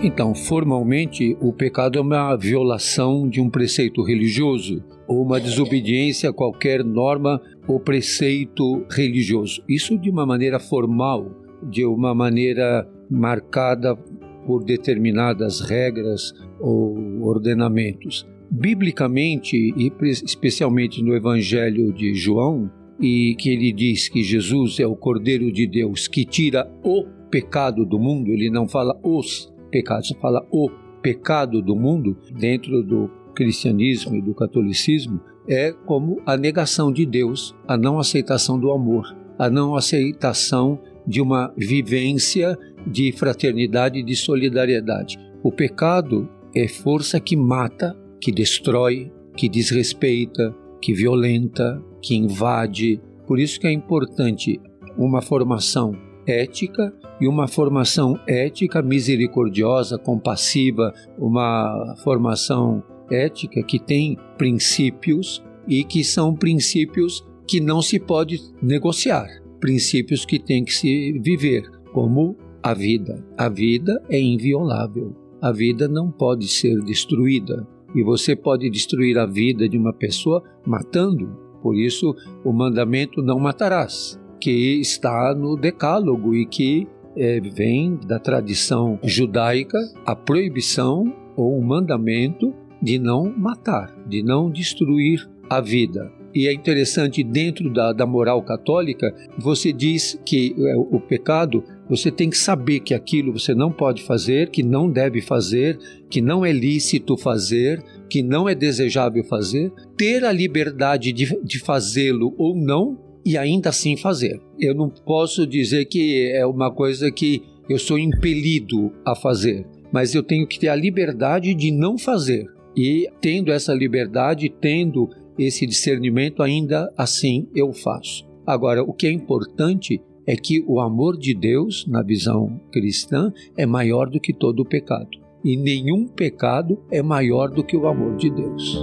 Então, formalmente, o pecado é uma violação de um preceito religioso ou uma desobediência a qualquer norma ou preceito religioso. Isso de uma maneira formal, de uma maneira marcada por determinadas regras ou ordenamentos. Biblicamente, e especialmente no Evangelho de João, e que ele diz que Jesus é o Cordeiro de Deus que tira o pecado do mundo, ele não fala os pecados, fala o pecado do mundo dentro do cristianismo e do catolicismo, é como a negação de Deus, a não aceitação do amor, a não aceitação de uma vivência de fraternidade e de solidariedade. O pecado é força que mata, que destrói, que desrespeita, que violenta, que invade. Por isso que é importante uma formação ética e uma formação ética misericordiosa, compassiva, uma formação ética que tem princípios e que são princípios que não se pode negociar, princípios que tem que se viver, como a vida. A vida é inviolável. A vida não pode ser destruída. E você pode destruir a vida de uma pessoa matando, por isso, o mandamento não matarás, que está no Decálogo e que é, vem da tradição judaica a proibição ou o mandamento de não matar, de não destruir a vida. E é interessante, dentro da, da moral católica, você diz que é, o pecado, você tem que saber que aquilo você não pode fazer, que não deve fazer, que não é lícito fazer, que não é desejável fazer, ter a liberdade de, de fazê-lo ou não e ainda assim fazer. Eu não posso dizer que é uma coisa que eu sou impelido a fazer, mas eu tenho que ter a liberdade de não fazer. E tendo essa liberdade, tendo esse discernimento, ainda assim eu faço. Agora, o que é importante é que o amor de Deus, na visão cristã, é maior do que todo o pecado e nenhum pecado é maior do que o amor de Deus.